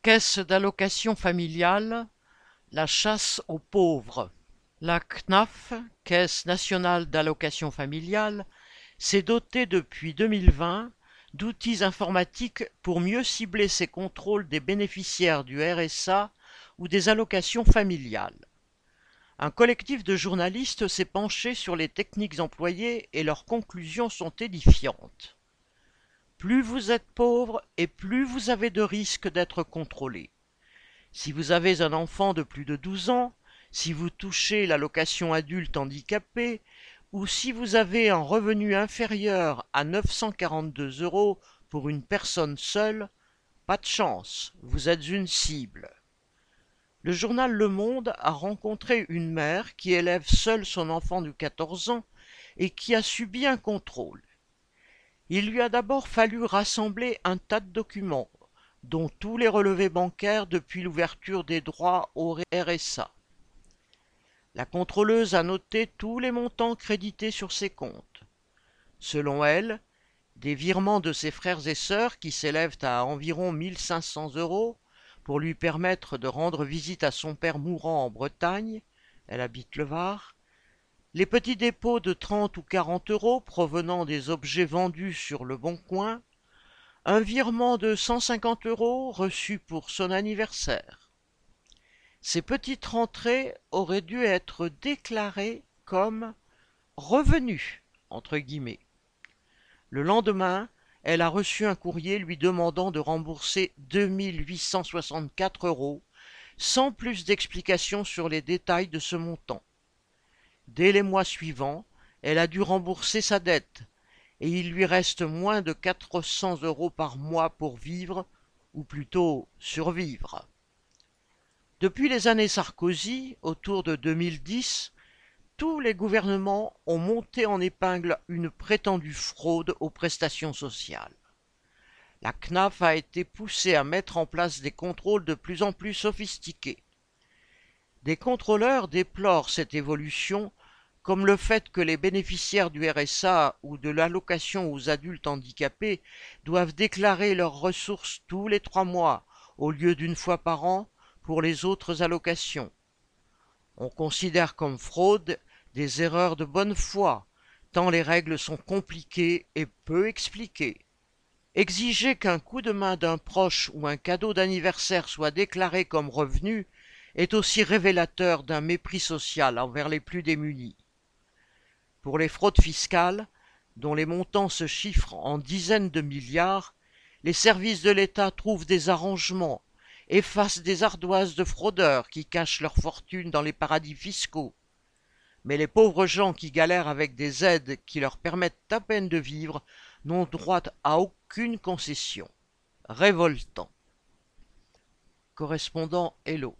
Caisse d'allocation familiale, la chasse aux pauvres. La CNAF, Caisse nationale d'allocation familiale, s'est dotée depuis 2020 d'outils informatiques pour mieux cibler ses contrôles des bénéficiaires du RSA ou des allocations familiales. Un collectif de journalistes s'est penché sur les techniques employées et leurs conclusions sont édifiantes. Plus vous êtes pauvre et plus vous avez de risques d'être contrôlé. Si vous avez un enfant de plus de 12 ans, si vous touchez l'allocation adulte handicapé, ou si vous avez un revenu inférieur à 942 euros pour une personne seule, pas de chance, vous êtes une cible. Le journal Le Monde a rencontré une mère qui élève seule son enfant de 14 ans et qui a subi un contrôle. Il lui a d'abord fallu rassembler un tas de documents, dont tous les relevés bancaires depuis l'ouverture des droits au RSA. La contrôleuse a noté tous les montants crédités sur ses comptes. Selon elle, des virements de ses frères et sœurs qui s'élèvent à environ 1500 euros pour lui permettre de rendre visite à son père mourant en Bretagne, elle habite le Var, les petits dépôts de 30 ou 40 euros provenant des objets vendus sur le Bon Coin, un virement de 150 euros reçu pour son anniversaire. Ces petites rentrées auraient dû être déclarées comme revenus entre guillemets. Le lendemain, elle a reçu un courrier lui demandant de rembourser 2864 euros, sans plus d'explications sur les détails de ce montant. Dès les mois suivants, elle a dû rembourser sa dette, et il lui reste moins de 400 euros par mois pour vivre, ou plutôt survivre. Depuis les années Sarkozy, autour de 2010, tous les gouvernements ont monté en épingle une prétendue fraude aux prestations sociales. La CNAF a été poussée à mettre en place des contrôles de plus en plus sophistiqués. Des contrôleurs déplorent cette évolution comme le fait que les bénéficiaires du RSA ou de l'allocation aux adultes handicapés doivent déclarer leurs ressources tous les trois mois au lieu d'une fois par an pour les autres allocations. On considère comme fraude des erreurs de bonne foi, tant les règles sont compliquées et peu expliquées. Exiger qu'un coup de main d'un proche ou un cadeau d'anniversaire soit déclaré comme revenu est aussi révélateur d'un mépris social envers les plus démunis. Pour les fraudes fiscales, dont les montants se chiffrent en dizaines de milliards, les services de l'État trouvent des arrangements, effacent des ardoises de fraudeurs qui cachent leur fortune dans les paradis fiscaux. Mais les pauvres gens qui galèrent avec des aides qui leur permettent à peine de vivre n'ont droit à aucune concession. Révoltant. Correspondant Hello.